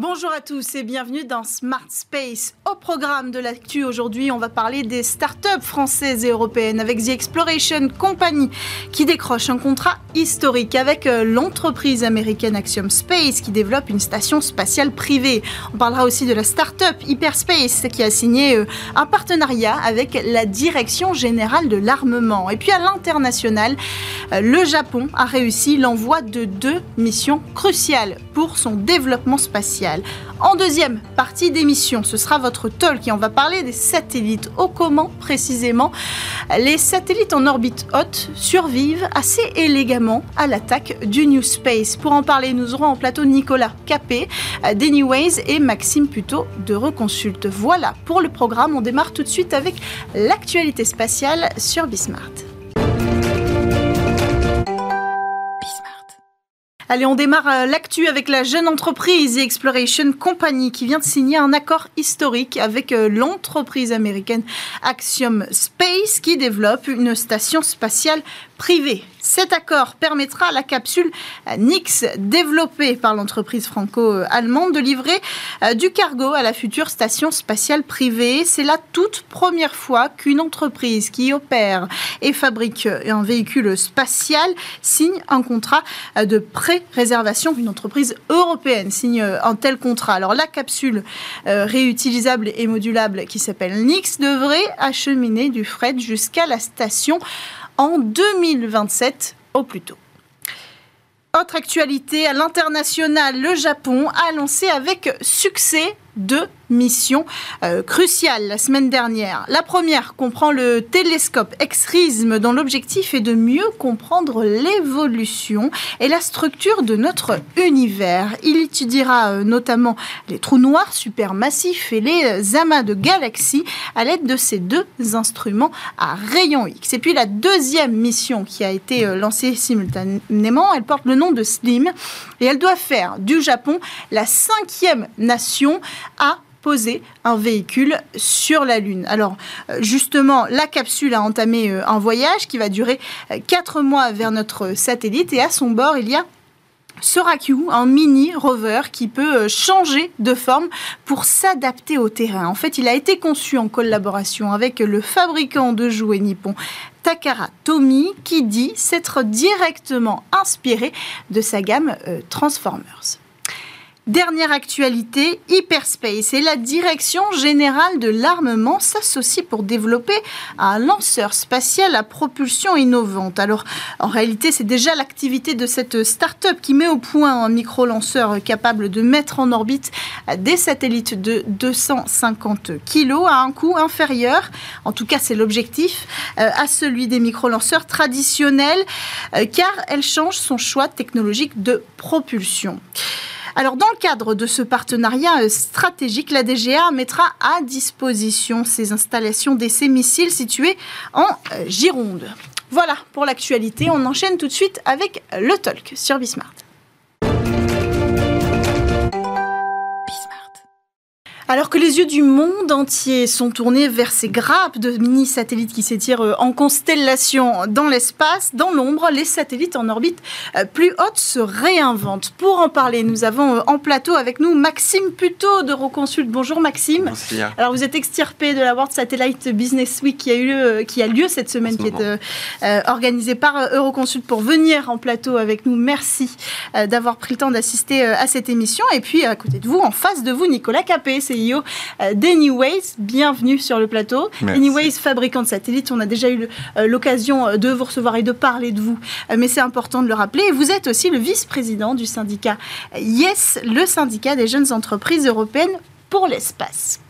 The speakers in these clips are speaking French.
Bonjour à tous et bienvenue dans Smart Space. Au programme de l'actu aujourd'hui, on va parler des startups françaises et européennes avec The Exploration Company qui décroche un contrat historique avec euh, l'entreprise américaine Axiom Space qui développe une station spatiale privée. On parlera aussi de la startup Hyperspace qui a signé euh, un partenariat avec la Direction générale de l'armement. Et puis à l'international, euh, le Japon a réussi l'envoi de deux missions cruciales pour son développement spatial. En deuxième partie d'émission, ce sera votre talk et on va parler des satellites. Au comment précisément Les satellites en orbite haute survivent assez élégamment à l'attaque du New Space? Pour en parler, nous aurons en plateau Nicolas Capé, d'Anyways et Maxime Puto de Reconsulte. Voilà pour le programme. On démarre tout de suite avec l'actualité spatiale sur Bismart. Allez, on démarre euh, l'actu avec la jeune entreprise Exploration Company qui vient de signer un accord historique avec euh, l'entreprise américaine Axiom Space qui développe une station spatiale privée cet accord permettra à la capsule Nix, développée par l'entreprise franco-allemande, de livrer euh, du cargo à la future station spatiale privée. C'est la toute première fois qu'une entreprise qui opère et fabrique un véhicule spatial signe un contrat euh, de pré-réservation. Une entreprise européenne signe euh, un tel contrat. Alors la capsule réutilisable et modulable qui s'appelle Nix devrait acheminer du fret jusqu'à la station en 2027 au plus tôt. Autre actualité à l'international, le Japon a lancé avec succès deux missions euh, cruciales la semaine dernière. La première comprend le télescope EXRISM dont l'objectif est de mieux comprendre l'évolution et la structure de notre univers. Il étudiera euh, notamment les trous noirs supermassifs et les amas de galaxies à l'aide de ces deux instruments à rayons X. Et puis la deuxième mission qui a été euh, lancée simultanément, elle porte le nom de SLIM et elle doit faire du Japon la cinquième nation à poser un véhicule sur la Lune. Alors justement, la capsule a entamé euh, un voyage qui va durer euh, quatre mois vers notre satellite et à son bord, il y a Soraku, un mini rover qui peut euh, changer de forme pour s'adapter au terrain. En fait, il a été conçu en collaboration avec le fabricant de jouets nippon Takara Tomy, qui dit s'être directement inspiré de sa gamme Transformers. Dernière actualité, Hyperspace et la Direction générale de l'armement s'associent pour développer un lanceur spatial à propulsion innovante. Alors, en réalité, c'est déjà l'activité de cette start-up qui met au point un micro-lanceur capable de mettre en orbite des satellites de 250 kg à un coût inférieur, en tout cas c'est l'objectif, euh, à celui des micro-lanceurs traditionnels, euh, car elle change son choix technologique de propulsion. Alors, dans le cadre de ce partenariat euh, stratégique, la DGA mettra à disposition ses installations d'essais missiles situées en euh, Gironde. Voilà pour l'actualité. On enchaîne tout de suite avec le talk sur Bismart. Alors que les yeux du monde entier sont tournés vers ces grappes de mini-satellites qui s'étirent euh, en constellation dans l'espace, dans l'ombre, les satellites en orbite euh, plus haute se réinventent. Pour en parler, nous avons euh, en plateau avec nous Maxime Puto de Roconsult. Bonjour Maxime. Merci. Alors vous êtes extirpé de la World Satellite Business Week qui a, eu lieu, qui a lieu cette semaine, qui est organisée par Euroconsult pour venir en plateau avec nous. Merci d'avoir pris le temps d'assister à cette émission. Et puis à côté de vous, en face de vous, Nicolas Capé, c'est CEO euh, d'Anyways. Bienvenue sur le plateau. Anyways, fabricant de satellites, on a déjà eu euh, l'occasion euh, de vous recevoir et de parler de vous, mais c'est important de le rappeler. Vous êtes aussi le vice-président du syndicat YES, le syndicat des jeunes entreprises européennes pour l'espace.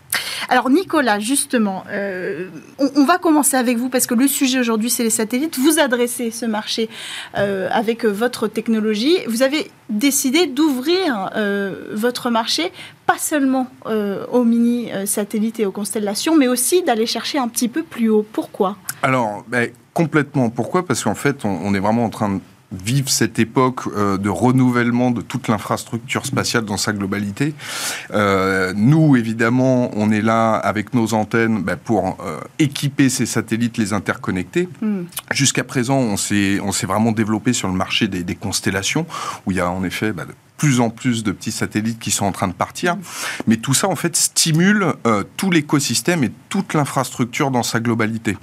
Alors Nicolas, justement, euh, on, va commencer avec vous parce que le sujet aujourd'hui c'est les satellites. Vous adressez ce marché euh, avec votre technologie. Vous avez décidé d'ouvrir euh, votre marché pas seulement aux mini satellites et aux constellations, mais aussi d'aller chercher un petit peu plus haut. Pourquoi? Alors, ben, complètement. Pourquoi? Parce qu'en fait, on est vraiment en train de vivent cette époque euh, de renouvellement de toute l'infrastructure spatiale dans sa globalité. Euh, nous, évidemment, on est là avec nos antennes bah, pour euh, équiper ces satellites, les interconnecter. Hmm. Jusqu'à présent, on s'est vraiment développé sur le marché des, des, constellations, où il y a en effet bah, plus en plus de petits satellites qui sont en train de partir. Mais tout ça, en fait, stimule euh, tout l'écosystème et toute l'infrastructure dans sa globalité.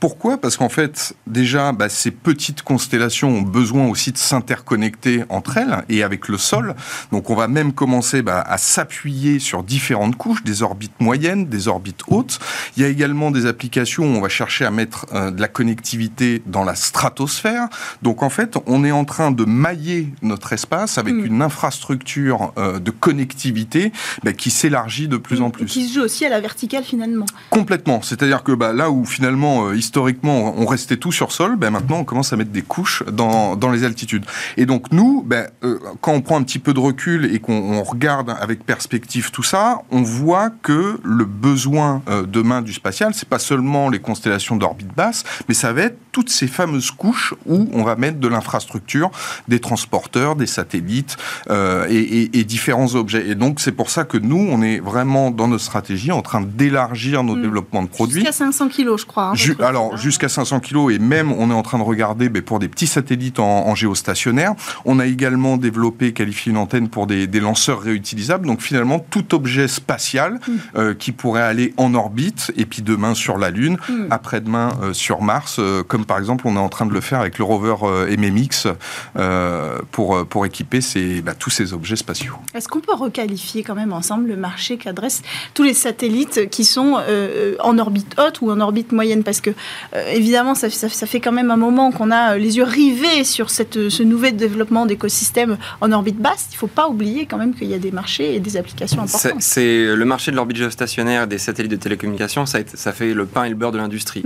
Pourquoi? Parce qu'en fait, déjà, bah, ces petites constellations ont besoin aussi de s'interconnecter entre elles et avec le sol. Donc, on va même commencer bah, à s'appuyer sur différentes couches, des orbites moyennes, des orbites hautes. Il y a également des applications où on va chercher à mettre euh, de la connectivité dans la stratosphère. Donc, en fait, on est en train de mailler notre espace avec mm. une infrastructure euh, de connectivité bah, qui s'élargit de plus en plus. Qui se joue aussi à la verticale finalement. Complètement. C'est-à-dire que bah, là où finalement, euh, historiquement, on restait tout sur sol, bah, maintenant on commence à mettre des couches dans, dans les altitudes. Et donc nous, bah, euh, quand on prend un petit peu de recul et qu'on regarde avec perspective tout ça, on voit que le besoin demain du spatial, c'est pas seulement les constellations d'orbite basse, mais ça va être toutes ces fameuses couches où on va mettre de l'infrastructure, des transporteurs, des satellites euh, et, différents objets. Et donc c'est pour ça que nous, on est vraiment dans notre stratégie en train d'élargir nos hmm. développements de produits. Jusqu'à 500 kilos, je crois. Hein, alors jusqu'à 500 kilos et même on est en train de regarder ben, pour des petits satellites en, géostationnaire. On a également développé, qualifié une antenne pour des, lanceurs réutilisables. Donc finalement tout objet spatial hmm. euh, qui pourrait aller en orbite et puis demain sur la Lune, hmm. après-demain euh, sur Mars, comme par exemple on est en train de le faire avec le rover MMX pour, pour équiper ces, bah, tous ces objets spatiaux. Est-ce qu'on peut requalifier quand même ensemble le marché qu'adressent tous les satellites qui sont euh, en orbite haute ou en orbite moyenne? Parce que, euh, évidemment, ça, ça, fait quand même un moment qu'on a les yeux rivés sur cette, ce nouvel développement d'écosystèmes en orbite basse. Il ne faut pas oublier quand même qu'il y a des marchés et des applications importantes. C'est le marché de l'orbite géostationnaire des satellites de télécommunications, ça, ça fait le pain et le beurre de l'industrie.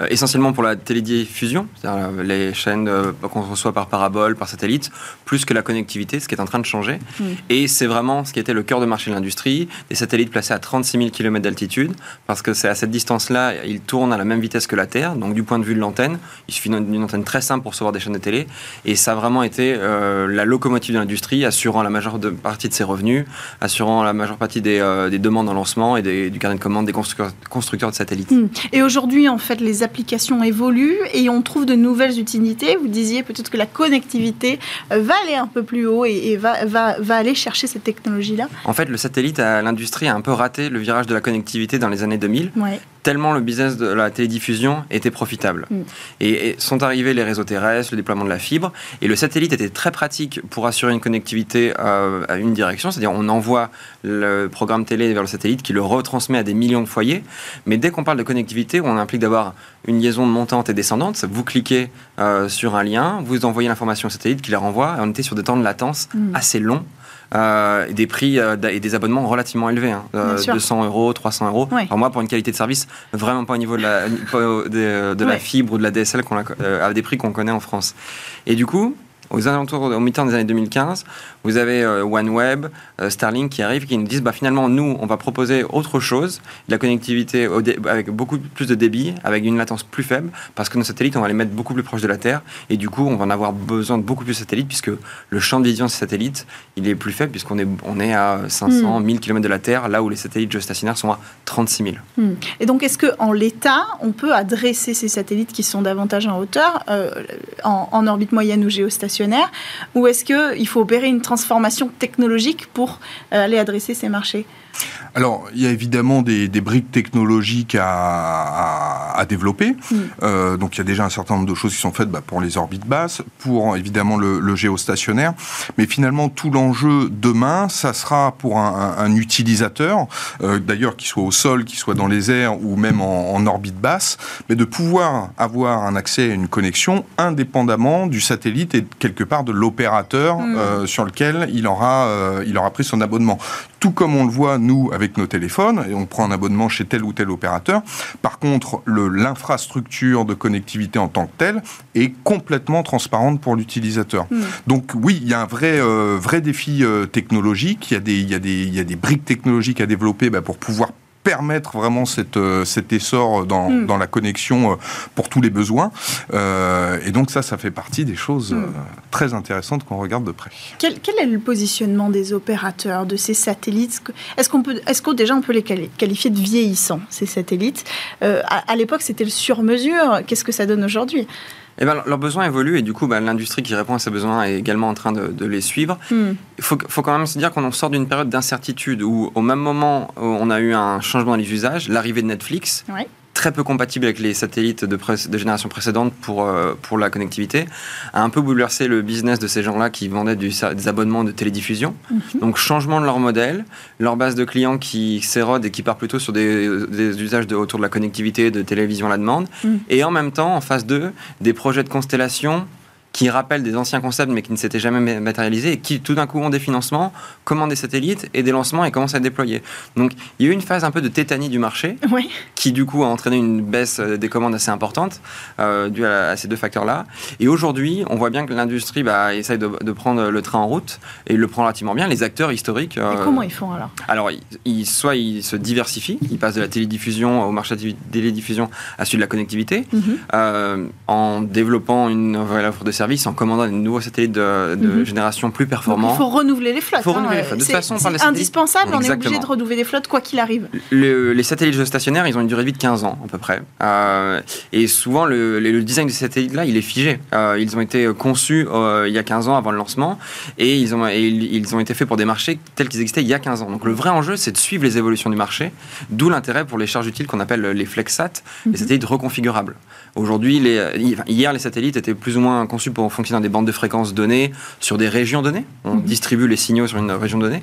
Euh, essentiellement pour la télédiffusion, c'est-à-dire les chaînes qu'on reçoit par parabole, par satellite, plus que la connectivité, ce qui est en train de changer. Mm. Et c'est vraiment ce qui était le cœur de marché de l'industrie, des satellites placés à 36 000 km d'altitude, parce que c'est à cette distance-là, ils tournent à la même vitesse que la Terre, donc du point de vue de l'antenne, il suffit d'une antenne très simple pour recevoir des chaînes de télé, et ça a vraiment été euh, la locomotive de l'industrie, assurant la majeure partie de ses revenus, assurant la majeure partie des, euh, demandes en lancement et du carnet de commande des constructeurs, de satellites. Mm. Et aujourd'hui, en fait, les applications évoluent et on trouve de nouvelles utilités. Vous disiez peut-être que la connectivité euh, va aller un peu plus haut et, va, va, va, aller chercher cette technologie-là En fait, le satellite, l'industrie a un peu raté le virage de la connectivité dans les années 2000. Tellement le business de la télédiffusion était profitable. Mm. Et, sont arrivés les réseaux terrestres, le déploiement de la fibre, et le satellite était très pratique pour assurer une connectivité euh, à une direction, c'est-à-dire on envoie le programme télé vers le satellite qui le retransmet à des millions de foyers, mais dès qu'on parle de connectivité, on implique d'avoir une liaison montante et descendante, vous cliquez euh, sur un lien, vous envoyez l'information au satellite qui la renvoie, et on était sur des temps de latence mm. assez longs. Euh, des prix euh, et des abonnements relativement élevés, 200 hein. euros, 300 euros. Alors moi, pour une qualité de service vraiment pas au niveau de la, de, la fibre ou de la DSL, à des prix qu'on connaît en France. Et du coup, aux alentours, au mi-temps des années 2015, vous avez euh, OneWeb, euh, Starlink qui arrivent, qui nous disent bah, finalement, nous, on va proposer autre chose, de la connectivité avec beaucoup plus de débit, avec une latence plus faible, parce que nos satellites, on va les mettre beaucoup plus proches de la Terre, et du coup, on va en avoir besoin de beaucoup plus de satellites, puisque le champ de vision de ces satellites, il est plus faible, puisqu'on est, on est à 500, 1000 km de la Terre, là où les satellites géostationnaires sont à 36 000. Hmm. Et donc, est-ce qu'en l'état, on peut adresser ces satellites qui sont davantage en hauteur, euh, en, en orbite moyenne ou géostationnaire? Ou est-ce qu'il faut opérer une transformation technologique pour euh, aller adresser ces marchés? Alors, il y a évidemment des, briques technologiques à, développer. Mm. Euh, donc, il y a déjà un certain nombre de choses qui sont faites bah, pour les orbites basses, pour évidemment le, géostationnaire. Mais finalement, tout l'enjeu demain, ça sera pour un, utilisateur, euh, d'ailleurs, qui soit au sol, qui soit dans les airs ou même en, orbite basse, mais de pouvoir avoir un accès à une connexion indépendamment du satellite et quelque part de l'opérateur mm. euh, sur lequel il aura, il aura pris son abonnement. Tout comme on le voit, nous, avec nos téléphones, et on prend un abonnement chez tel ou tel opérateur. Par contre, l'infrastructure de connectivité en tant que telle est complètement transparente pour l'utilisateur. Hmm. Donc oui, il y a un vrai, euh, vrai défi euh, technologique, il y, a des, il, y a des, il y a des briques technologiques à développer bah, pour pouvoir permettre vraiment cette, euh, cet essor dans, dans, la connexion euh, pour tous les besoins. Euh, et donc ça, ça fait partie des choses hmm. très intéressantes qu'on regarde de près. Quel, quel, est le positionnement des opérateurs de ces satellites? Est-ce qu'on peut, est-ce qu'on déjà on peut les qualifier de vieillissants ces satellites? À, à l'époque, c'était le sur-mesure. Qu'est-ce que ça donne aujourd'hui? Eh ben, Leurs besoins évoluent et du coup, bah, l'industrie qui répond à ces besoins est également en train de, les suivre. Hmm. Il faut, faut, quand même se dire qu'on sort d'une période d'incertitude où, au même moment où on a eu un changement dans les usages, l'arrivée de Netflix, très peu compatible avec les satellites de, de génération précédente pour, euh, pour la connectivité, a un peu bouleversé le business de ces gens-là qui vendaient des abonnements de télédiffusion. Mhm. Donc changement de leur modèle, leur base de clients qui s'érode et qui part plutôt sur des, usages de, autour de la connectivité, de télévision à la demande, mhm. et en même temps, en phase 2, des projets de constellation qui rappellent des anciens concepts mais qui ne s'étaient jamais matérialisés et qui tout d'un coup ont des financements, commandent des satellites et des lancements et commencent à déployer. Donc il y a eu une phase un peu de tétanie du marché qui du coup a entraîné une baisse euh, des commandes assez importante euh, due à, ces deux facteurs-là. Et aujourd'hui, on voit bien que l'industrie bah, essaye de, prendre le train en route et il le prend relativement bien. Les acteurs historiques. Euh, et comment ils font alors? Alors, ils, soit ils se diversifient, ils passent de la télédiffusion au marché de télédiffusion à celui de la connectivité, mhm. euh, en développant une nouvelle offre de service en commandant des nouveaux satellites de, mhm. génération plus performants. il faut renouveler les flottes. Faut renouveler les flottes. De toute façon, c'est indispensable, on est obligé de renouveler les flottes quoi qu'il arrive. les satellites géostationnaires, ils ont une durée de vie de 15 ans à peu près. Euh, et souvent, le, design de ces satellites-là, il est figé. Euh, ils ont été conçus euh, il y a 15 ans avant le lancement et ils ont, ils ont été faits pour des marchés tels qu'ils existaient il y a 15 ans. Donc le vrai enjeu, c'est de suivre les évolutions du marché, d'où l'intérêt pour les charges utiles qu'on appelle les FlexSat, les mhm. satellites reconfigurables. Aujourd'hui, hier, les satellites étaient plus ou moins conçus pour fonctionner dans des bandes de fréquences données sur des régions données. On mhm. distribue les signaux sur une région donnée.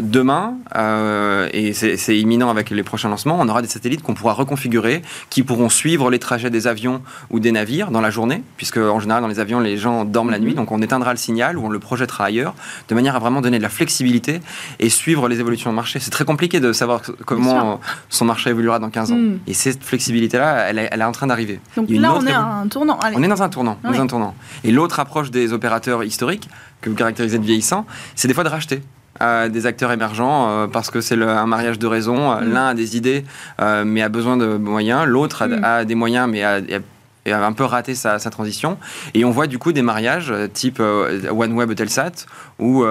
Demain, euh, et c'est imminent avec les prochains lancements, on aura des satellites qu'on pourra reconfigurer, qui pourront suivre les trajets des avions ou des navires dans la journée, puisque en général dans les avions les gens dorment la nuit, mhm. donc on éteindra le signal ou on le projettera ailleurs, de manière à vraiment donner de la flexibilité et suivre les évolutions du marché. C'est très compliqué de savoir comment son marché évoluera dans 15 ans. Mhm. Et cette flexibilité-là, elle, est en train d'arriver. Donc là, on est à un tournant. On est dans un tournant. Dans un tournant. Et l'autre approche des opérateurs historiques, que vous caractérisez de vieillissants, c'est des fois de racheter des acteurs émergents euh, parce que c'est un mariage de raisons. Mm. L'un a des idées euh, mais a besoin de moyens, l'autre a, mm. des moyens mais a, un peu raté sa, transition. Et on voit du coup des mariages euh, type OneWeb Telsat où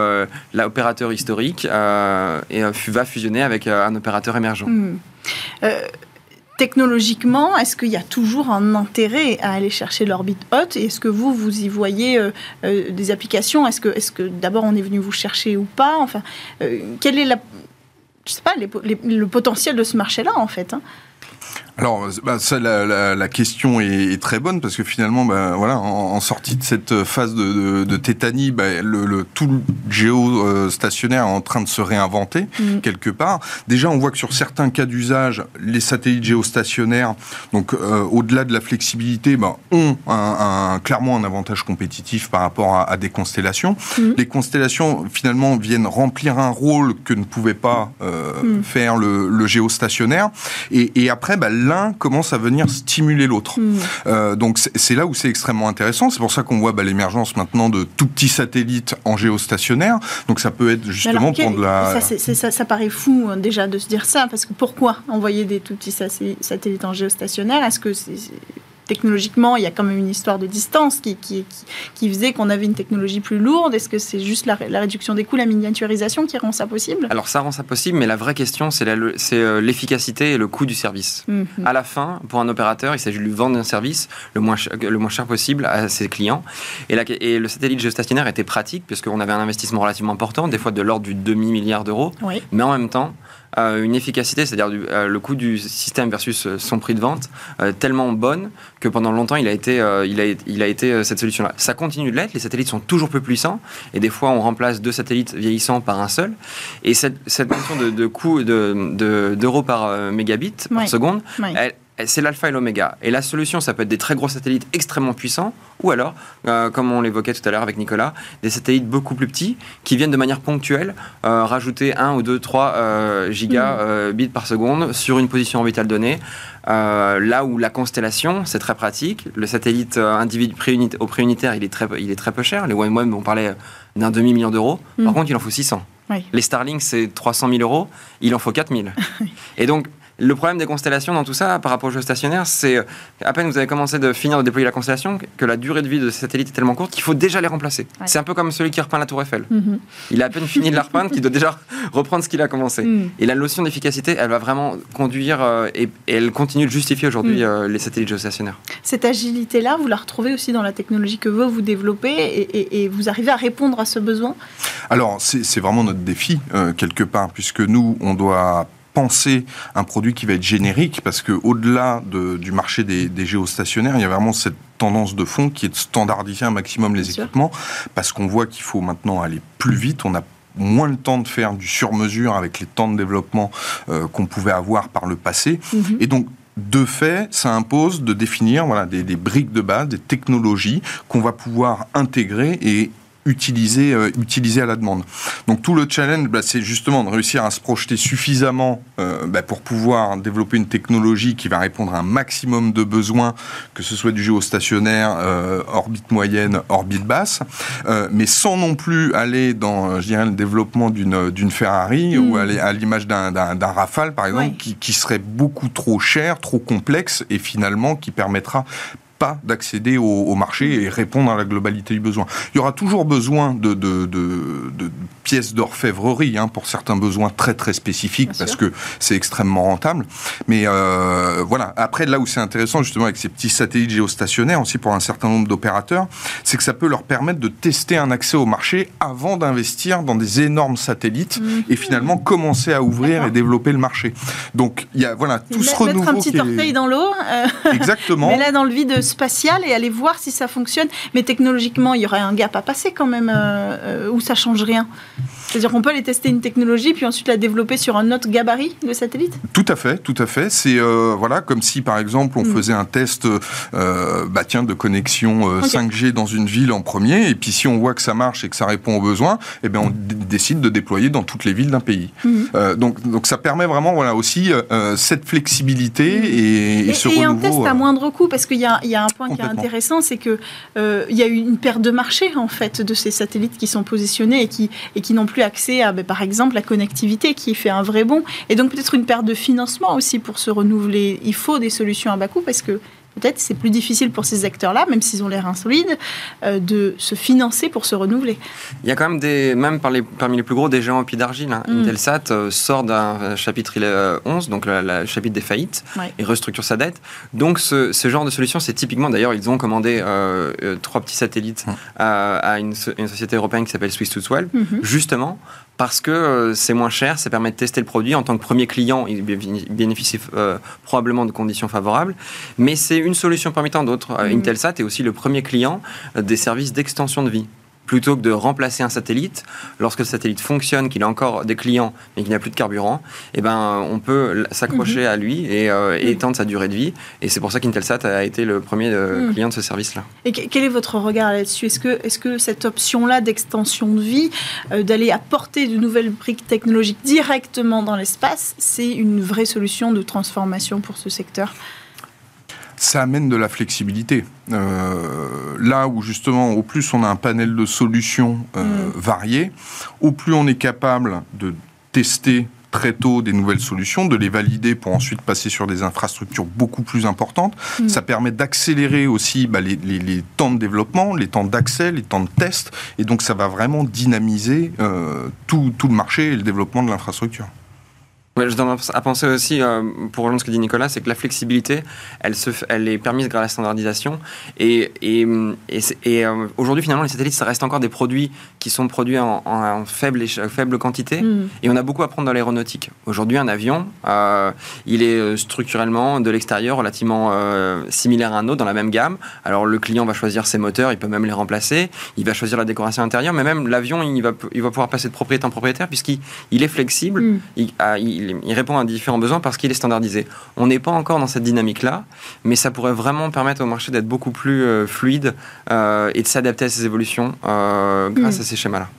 l'opérateur historique va fusionner avec un opérateur émergent. Mm technologiquement, est-ce qu'il y a toujours un intérêt à aller chercher l'orbite haute Est-ce que vous, vous y voyez euh, euh, des applications? Est-ce que, d'abord on est venu vous chercher ou pas? Enfin, euh, quel est sais pas, le potentiel de ce marché-là en fait hein? Alors, bah, ça, la, la, question est, très bonne parce que finalement, bah, voilà, en, sortie de cette phase de, de, tétanie, bah, le, le, tout le géostationnaire est en train de se réinventer mm. quelque part. Déjà, on voit que sur certains cas d'usage, les satellites géostationnaires, donc euh, au-delà de la flexibilité, ont un, un, clairement un avantage compétitif par rapport à, à des constellations. Mm. Les constellations, finalement, viennent remplir un rôle que ne pouvait pas euh, mm. faire le, le, géostationnaire. Et, et après, bah, l'un commence à venir stimuler l'autre. Hmm. Euh, donc c'est là où c'est extrêmement intéressant. C'est pour ça qu'on voit bah, l'émergence maintenant de tout petits satellites en géostationnaire. Donc ça peut être justement pour de la... Ça, ça, paraît fou hein, déjà de se dire ça, parce que pourquoi envoyer des tout petits satellites en géostationnaire? Est-ce que c'est technologiquement, il y a quand même une histoire de distance qui, qui, qui faisait qu'on avait une technologie plus lourde. Est-ce que c'est juste la, réduction des coûts, la miniaturisation qui rend ça possible? Alors ça rend ça possible, mais la vraie question, c'est euh, l'efficacité et le coût du service. Mhm. À la fin, pour un opérateur, il s'agit de lui vendre un service le moins, cher, le moins cher possible à ses clients. Et, la, et le satellite géostationnaire était pratique, puisqu'on avait un investissement relativement important, des fois de l'ordre du demi-milliard d'euros. Mais en même temps, une efficacité, c'est-à-dire euh, le coût du système versus euh, son prix de vente, tellement bonne que pendant longtemps, il a été, il a, il a été cette solution-là. Ça continue de l'être, les satellites sont toujours plus puissants, et des fois, on remplace deux satellites vieillissants par un seul. Et cette, cette notion de, de coût d'euros de, par mégabit par seconde, elle, c'est l'alpha et l'oméga. Et la solution, ça peut être des très gros satellites extrêmement puissants, ou alors, euh, comme on l'évoquait tout à l'heure avec Nicolas, des satellites beaucoup plus petits qui viennent de manière ponctuelle euh, rajouter 1 ou 2, 3 euh, gigabits par seconde sur une position orbitale donnée. là où la constellation, c'est très pratique. Le satellite individu au prix unitaire, il est très, il est très peu cher. Les OneWeb, on parlait d'un demi-million d'euros. Par mm. contre, il en faut 600. Les Starlink, c'est 300 000 euros. Il en faut 4 000. Et donc, Le problème des constellations dans tout ça, par rapport aux jeux stationnaires, c'est euh, à peine vous avez commencé de finir de déployer la constellation, que la durée de vie de ces satellites est tellement courte qu'il faut déjà les remplacer. C'est un peu comme celui qui repeint la tour Eiffel. Mhm. Il a à peine fini de la repeindre qu'il doit déjà reprendre ce qu'il a commencé. Mhm. Et la notion d'efficacité, elle va vraiment conduire euh, et, elle continue de justifier aujourd'hui mhm. euh, les satellites géostationnaires. Cette agilité-là, vous la retrouvez aussi dans la technologie que vous, vous développez et, et vous arrivez à répondre à ce besoin? Alors, c'est vraiment notre défi, quelque part, puisque nous, on doit penser un produit qui va être générique, parce que au-delà du marché des, géostationnaires, il y a vraiment cette tendance de fond qui est de standardiser un maximum les équipements, parce qu'on voit qu'il faut maintenant aller plus vite. On a moins le temps de faire du sur-mesure avec les temps de développement euh, qu'on pouvait avoir par le passé. Mhm. Et donc, de fait, ça impose de définir voilà, des, des briques de base, des technologies qu'on va pouvoir intégrer et utiliser, euh, à la demande. Donc tout le challenge, bah, c'est justement de réussir à se projeter suffisamment euh, bah, pour pouvoir développer une technologie qui va répondre à un maximum de besoins, que ce soit du géostationnaire, euh, orbite moyenne, orbite basse, mais sans non plus aller dans, je dirais, le développement d'une Ferrari ou mm. aller à l'image d'un Rafale, par exemple, qui, qui serait beaucoup trop cher, trop complexe et finalement qui permettra pas d'accéder au, marché et répondre à la globalité du besoin. Il y aura toujours besoin de, de, de, pièces d'orfèvrerie hein, pour certains besoins très très spécifiques parce que c'est extrêmement rentable. Mais euh, voilà, après là où c'est intéressant justement avec ces petits satellites géostationnaires aussi pour un certain nombre d'opérateurs, c'est que ça peut leur permettre de tester un accès au marché avant d'investir dans des énormes satellites et mhm. finalement commencer à ouvrir et développer le marché. Donc il y a voilà tout ce renouveau. Mettre un petit orteil dans l'eau. Euh, Exactement. Mais là dans le vide spatial et aller voir si ça fonctionne. Mais technologiquement, il y aurait un gap à passer quand même euh, euh où ça change rien. C'est-à-dire qu'on peut aller tester une technologie puis ensuite la développer sur un autre gabarit de satellite Tout à fait, tout à fait. C'est euh, voilà comme si par exemple on hmm. faisait un test euh, bah tiens, de connexion 5G euh, dans une ville en premier et puis si on voit que ça marche et que ça répond aux besoins, eh bien on décide de déployer dans toutes les villes d'un pays. Hmm. donc donc ça permet vraiment voilà aussi cette flexibilité hmm. et, et, ce et un test à moindre coût parce qu'il y a, y a un point qui est intéressant, c'est que il y a eu une perte de marché en fait de ces satellites qui sont positionnés et qui et qui n'ont plus accès à, ben, par exemple, la connectivité qui fait un vrai bond. Et donc peut-être une perte de financement aussi pour se renouveler. Il faut des solutions à bas coût parce que peut-être c'est plus difficile pour ces acteurs-là, même s'ils ont l'air insolides, euh, de se financer pour se renouveler. Il y a quand même des, même parmi les plus gros, des géants en pied d'argile. Hein. Mm. Intelsat euh, sort d'un chapitre 11, euh, donc le, chapitre des faillites, et restructure sa dette. Donc ce, genre de solution, c'est typiquement, d'ailleurs, ils ont commandé trois petits satellites mm. à, une, société européenne qui s'appelle Swiss to Swell, mm-hmm. justement parce que euh, c'est moins cher, ça permet de tester le produit. En tant que premier client, il bénéficie euh, probablement de conditions favorables, mais c'est une solution parmi tant d'autres. Euh, mmh. Intelsat est aussi le premier client des services d'extension de vie plutôt que de remplacer un satellite, lorsque le satellite fonctionne, qu'il a encore des clients mais qu'il n'a plus de carburant, eh ben, on peut s'accrocher mhm. à lui et, euh, étendre sa durée de vie. Et c'est pour ça qu'Intelsat a été le premier euh, mhm. client de ce service-là. Et quel est votre regard là-dessus? Est-ce que, est que cette option-là d'extension de vie, euh, d'aller apporter de nouvelles briques technologiques directement dans l'espace, c'est une vraie solution de transformation pour ce secteur? Ça amène de la flexibilité. Euh, là où justement, au plus on a un panel de solutions euh, mm. variées, au plus on est capable de tester très tôt des nouvelles solutions, de les valider pour ensuite passer sur des infrastructures beaucoup plus importantes. Mm. Ça permet d'accélérer aussi bah, les, temps de développement, les temps d'accès, les temps de test, et donc ça va vraiment dynamiser euh, tout, tout le marché et le développement de l'infrastructure je dois à penser aussi, euh, pour rejoindre ce que dit Nicolas, c'est que la flexibilité, elle, se, elle est permise grâce à la standardisation. Et, et, et, euh, aujourd'hui, finalement, les satellites, ça reste encore des produits qui sont produits en, faible, faible quantité. Mm. Et on a beaucoup à prendre dans l'aéronautique. Aujourd'hui, un avion, euh, il est structurellement de l'extérieur relativement similaire à un autre, dans la même gamme. Alors, le client va choisir ses moteurs, il peut même les remplacer. Il va choisir la décoration intérieure, mais même l'avion, il va, il va pouvoir passer de propriété en propriétaire puisqu'il il est flexible. Mm. Il, il il, répond à différents besoins parce qu'il est standardisé. On n'est pas encore dans cette dynamique-là, mais ça pourrait vraiment permettre au marché d'être beaucoup plus euh, fluide euh, et de s'adapter à ces évolutions euh, grâce mm. à ces schémas-là.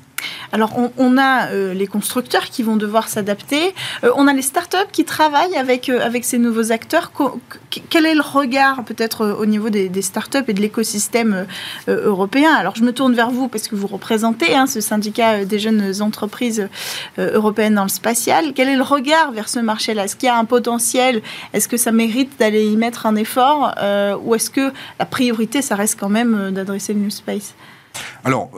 Alors, on, a les constructeurs qui vont devoir s'adapter. on a les startups qui travaillent avec, avec ces nouveaux acteurs. Quel est le regard, peut-être, au niveau des, des startups et de l'écosystème européen? Alors, je me tourne vers vous parce que vous représentez hein, ce syndicat des jeunes entreprises européennes dans le spatial. Quel est le regard vers ce marché-là? Est-ce qu'il y a un potentiel? Est-ce que ça mérite d'aller y mettre un effort Ou est-ce que la priorité, ça reste quand même d'adresser le New Space? Alors,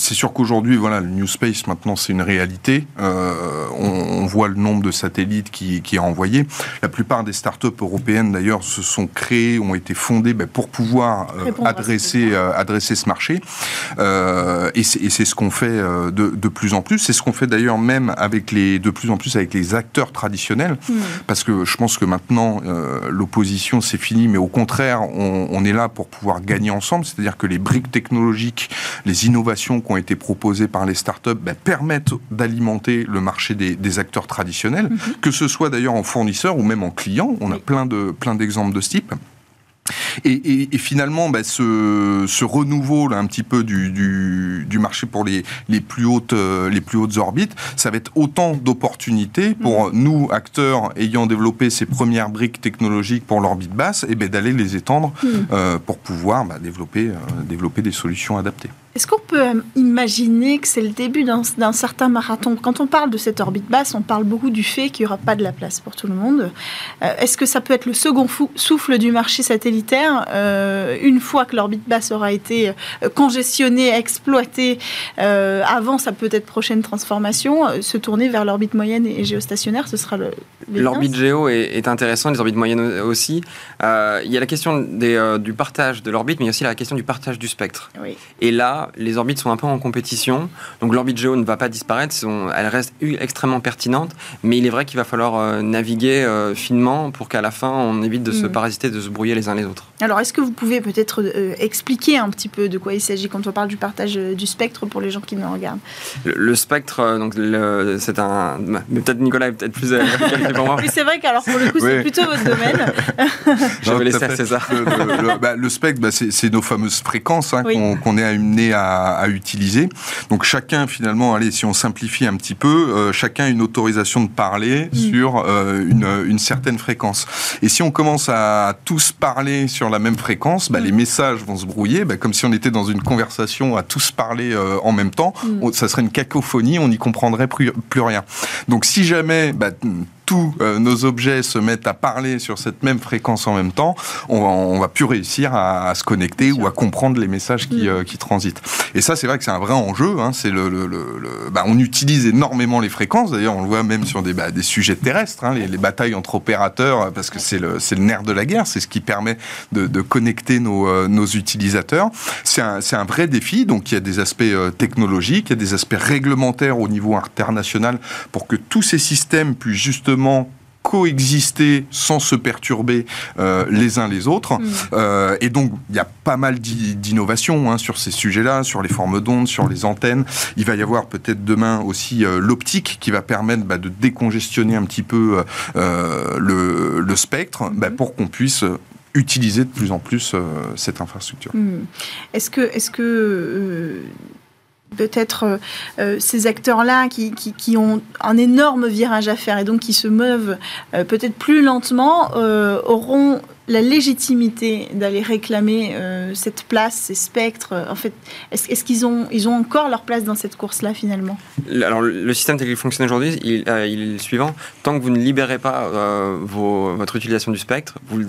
c'est sûr qu'aujourd'hui, voilà, le New Space maintenant c'est une réalité. Euh, on, voit le nombre de satellites qui, qui est envoyé. La plupart des startups européennes d'ailleurs se sont créées, ont été fondées ben, pour pouvoir euh, adresser euh, adresser ce marché. et c'est ce qu'on fait de, de, plus en plus. C'est ce qu'on fait d'ailleurs même avec les de plus en plus avec les acteurs traditionnels, hmm. parce que je pense que maintenant l'opposition c'est fini, mais au contraire on, on est là pour pouvoir gagner ensemble. C'est-à-dire que les briques technologiques, les innovations ont été proposés par les startups ben, permettent d'alimenter le marché des, acteurs traditionnels, mhm. que ce soit d'ailleurs en fournisseur ou même en client. On a plein de plein d'exemples de ce type. Et, finalement, bah, ce, renouveau là, un petit peu du, marché pour les, les, plus hautes, euh, les plus hautes orbites, ça va être autant d'opportunités pour mm. nous, acteurs ayant développé ces premières briques technologiques pour l'orbite basse, et ben, d'aller les étendre mm. euh, pour pouvoir bah, développer, euh, développer des solutions adaptées. Est-ce qu'on peut imaginer que c'est le début d'un certain marathon? Quand on parle de cette orbite basse, on parle beaucoup du fait qu'il n'y aura pas de la place pour tout le monde. Est-ce que ça peut être le second souffle du marché satellitaire euh, une fois que l'orbite basse aura été euh, congestionnée, exploitée, euh, avant sa peut-être prochaine transformation, se tourner vers l'orbite moyenne et géostationnaire, ce sera le. L'orbite géo est, intéressant, les orbites moyennes aussi. il y a la question des, du partage de l'orbite, mais il y a aussi la question du partage du spectre. Et là, les orbites sont un peu en compétition. Donc l'orbite géo ne va pas disparaître, elle reste extrêmement pertinente, mais il est vrai qu'il va falloir naviguer finement pour qu'à la fin, on évite de se mm. parasiter, de se brouiller les uns les autres. Alors, est-ce que vous pouvez peut-être euh, expliquer un petit peu de quoi il s'agit quand on parle du partage euh, du spectre pour les gens qui nous regardent? Le, spectre, euh, donc c'est un. Mais peut-être Nicolas est peut-être plus. Oui, c'est vrai qu'alors pour le coup, c'est plutôt votre domaine. Je vais laisser à César. Le, bah, le spectre, bah, c'est nos fameuses fréquences hein, qu'on est amené à, à, utiliser. Donc, chacun, finalement, allez, si on simplifie un petit peu, chacun a une autorisation de parler mm. sur une, une certaine fréquence. Et si on commence à tous parler sur la même fréquence, bah, les mm. messages vont se brouiller, bah, comme si on était dans une conversation à tous parler euh, en même temps. Mm. Ça serait une cacophonie, on n'y comprendrait plus, plus, rien. Donc si jamais bah, tous euh, nos objets se mettent à parler sur cette même fréquence en même temps, on, va plus réussir à, se connecter ou à comprendre les messages qui, mm. euh, qui transitent. Et ça, c'est vrai que c'est un vrai enjeu. Hein. c'est le, le, le, bah, on utilise énormément les fréquences. D'ailleurs, on le voit même sur des, bah, des sujets terrestres, hein, les, les, batailles entre opérateurs, parce que c'est le, nerf de la guerre. C'est ce qui permet de, de connecter nos, euh, nos utilisateurs. C'est un, un, vrai défi. Donc, il y a des aspects technologiques, il y a des aspects réglementaires au niveau international pour que tous ces systèmes puissent justement coexister sans se perturber euh, les uns les autres. Mm. Euh, et donc, il y a pas mal d'innovations hein, sur ces sujets-là, sur les formes d'ondes, sur les antennes. Il va y avoir peut-être demain aussi euh, l'optique qui va permettre bah, de décongestionner un petit peu le, spectre bah, mm. pour qu'on puisse utiliser de plus en plus cette infrastructure. Mm. Est-ce que, est -ce que peut-être euh, euh, ces acteurs-là qui, qui, ont un énorme virage à faire et donc qui se meuvent euh, peut-être plus lentement auront la légitimité d'aller réclamer cette place, ces spectres En fait, est-ce, qu'ils ont, ils ont encore leur place dans cette course-là finalement? Alors, le système tel qu'il fonctionne aujourd'hui, il, est le suivant. Tant que vous ne libérez pas votre utilisation du spectre, vous,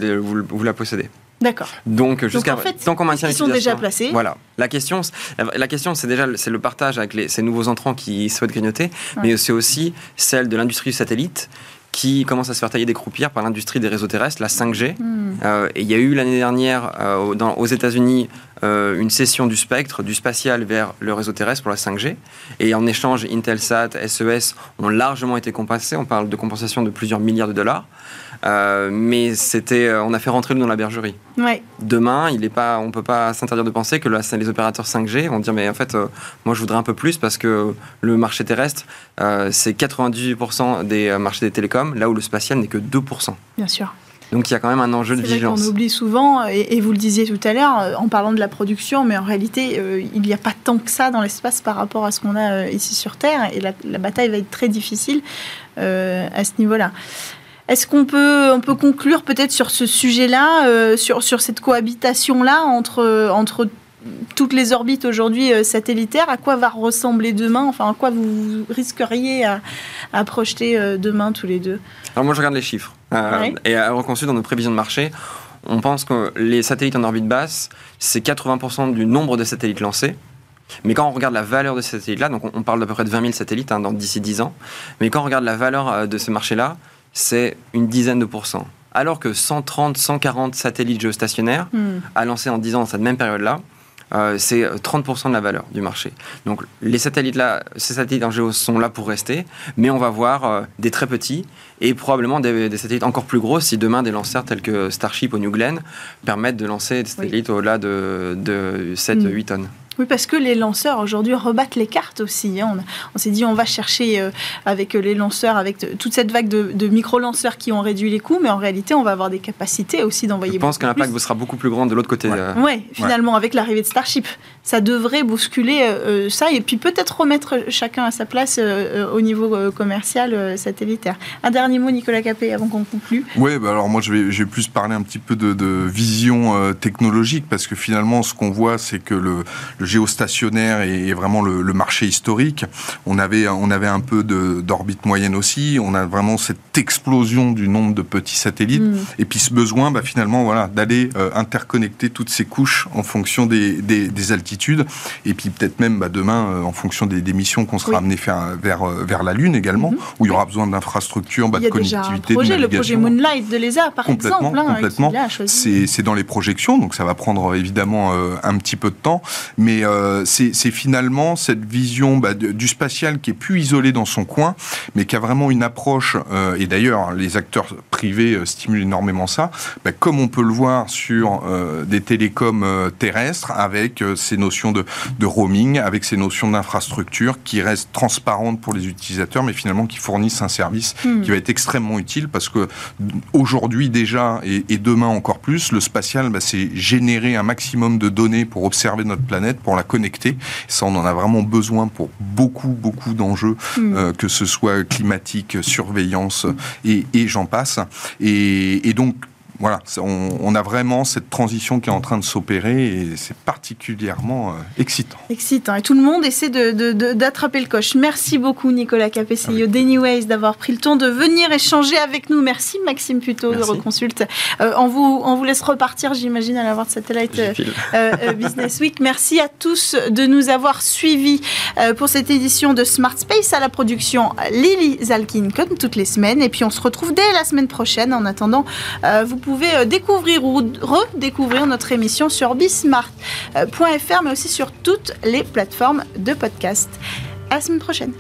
vous la possédez. D'accord. Donc jusqu'à tant qu'on maintient ils sont déjà placés. Voilà. La question, la question, c'est déjà c'est le partage avec les, ces nouveaux entrants qui souhaitent grignoter, mais c'est aussi celle de l'industrie du satellite qui commence à se faire tailler des croupières par l'industrie des réseaux terrestres, la 5G. Hmm. Euh, et il y a eu l'année dernière euh, dans, aux États-Unis euh, une cession du spectre, du spatial vers le réseau terrestre pour la 5G. Et en échange, Intelsat, SES e ont largement été compensés. On parle de compensation de plusieurs milliards de dollars. Euh, mais c'était, euh, on a fait rentrer dans la bergerie. Ouais. Demain, il est pas, on peut pas s'interdire de penser que les opérateurs 5G vont dire mais en fait, euh, moi je voudrais un peu plus parce que le marché terrestre, c'est 98% des marchés des télécoms, là où le spatial n'est que 2%. Bien sûr. Donc il y a quand même un enjeu de vigilance. On oublie souvent, et, vous le disiez tout à l'heure, en parlant de la production, mais en réalité, il n'y a pas tant que ça dans l'espace par rapport à ce qu'on a ici sur Terre, et la, la, bataille va être très difficile à ce niveau-là. Est-ce qu'on peut, on peut conclure peut-être sur ce sujet-là, euh, sur, sur cette cohabitation-là entre, entre toutes les orbites aujourd'hui euh, satellitaires? À quoi va ressembler demain? Enfin, à quoi vous risqueriez à, projeter euh, demain tous les deux? Alors moi, je regarde les chiffres. Et à reconçu dans nos prévisions de marché, on pense que les satellites en orbite basse, c'est 80% du nombre de satellites lancés. Mais quand on regarde la valeur de ces satellites-là, donc on parle d'à peu près de 20 000 satellites hein, d'ici 10 ans, mais quand on regarde la valeur de ce marché-là, c'est une dizaine de pourcents. Alors que 130, 140 satellites géostationnaires hmm. à lancer en 10 ans dans cette même période-là, euh, c'est 30% de la valeur du marché. Donc les satellites là, ces satellites en géo sont là pour rester, mais on va voir euh, des très petits et probablement des, satellites encore plus gros si demain des lanceurs tels que Starship ou New Glenn permettent de lancer des satellites au-delà de, 7-8 tonnes. Oui, parce que les lanceurs aujourd'hui rebattent les cartes aussi. Hein. On, s'est dit on va chercher euh, avec les lanceurs, avec toute cette vague de, micro-lanceurs qui ont réduit les coûts, mais en réalité on va avoir des capacités aussi d'envoyer. Je pense que l'impact sera beaucoup plus grand de l'autre côté. Oui, euh. finalement avec l'arrivée de Starship, ça devrait bousculer euh, ça et puis peut-être remettre chacun à sa place au niveau commercial satellitaire. Un dernier mot, Nicolas Capé, avant qu'on conclue. Oui, bah alors moi je vais, je vais, plus parler un petit peu de, de vision technologique parce que finalement ce qu'on voit c'est que le le géostationnaire est vraiment le, marché historique. On avait, on avait un peu d'orbite moyenne aussi. On a vraiment cette explosion du nombre de petits satellites. Mm. Et puis ce besoin, bah, finalement, voilà, d'aller euh, interconnecter toutes ces couches en fonction des, des, altitudes. Et puis peut-être même bah, demain, euh, en fonction des, missions qu'on sera amené faire vers, euh, vers la Lune également, mm-hmm. où il y aura besoin d'infrastructures, bah, de connectivité. Projet, le projet Moonlight de l'ESA, par exemple. Hein, complètement. C'est dans les projections, donc ça va prendre évidemment un petit peu de temps. Mais euh, c'est finalement cette vision bah, du spatial qui est plus isolé dans son coin, mais qui a vraiment une approche, euh, et d'ailleurs les acteurs privés euh, stimulent énormément ça, bah, comme on peut le voir sur des télécoms terrestres, avec ces notions de, roaming, avec ces notions d'infrastructure qui restent transparentes pour les utilisateurs, mais finalement qui fournissent un service hmm. qui va être extrêmement utile parce que aujourd'hui déjà et, demain encore plus, le spatial, bah, c'est générer un maximum de données pour observer notre planète pour la connecter. Ça, on en a vraiment besoin pour beaucoup, beaucoup d'enjeux, hmm. euh, que ce soit climatique, surveillance et, et j'en passe. Et, et donc, voilà, on, a vraiment cette transition qui est en train de s'opérer et c'est particulièrement euh, excitant. Excitant. Et tout le monde essaie d'attraper le coche. Merci beaucoup, Nicolas Capessillo d'Anyways, d'avoir pris le temps de venir échanger avec nous. Merci, Maxime Puto de Reconsulte. Euh, on, vous, on vous laisse repartir, j'imagine, à la de Satellite euh, Business Week. Merci à tous de nous avoir suivis pour cette édition de Smart Space à la production Lily Zalkin, comme toutes les semaines. Et puis, on se retrouve dès la semaine prochaine. En attendant, vous pouvez pouvez euh, découvrir ou redécouvrir notre émission sur bismart.fr, mais aussi sur toutes les plateformes de podcast. À la semaine prochaine.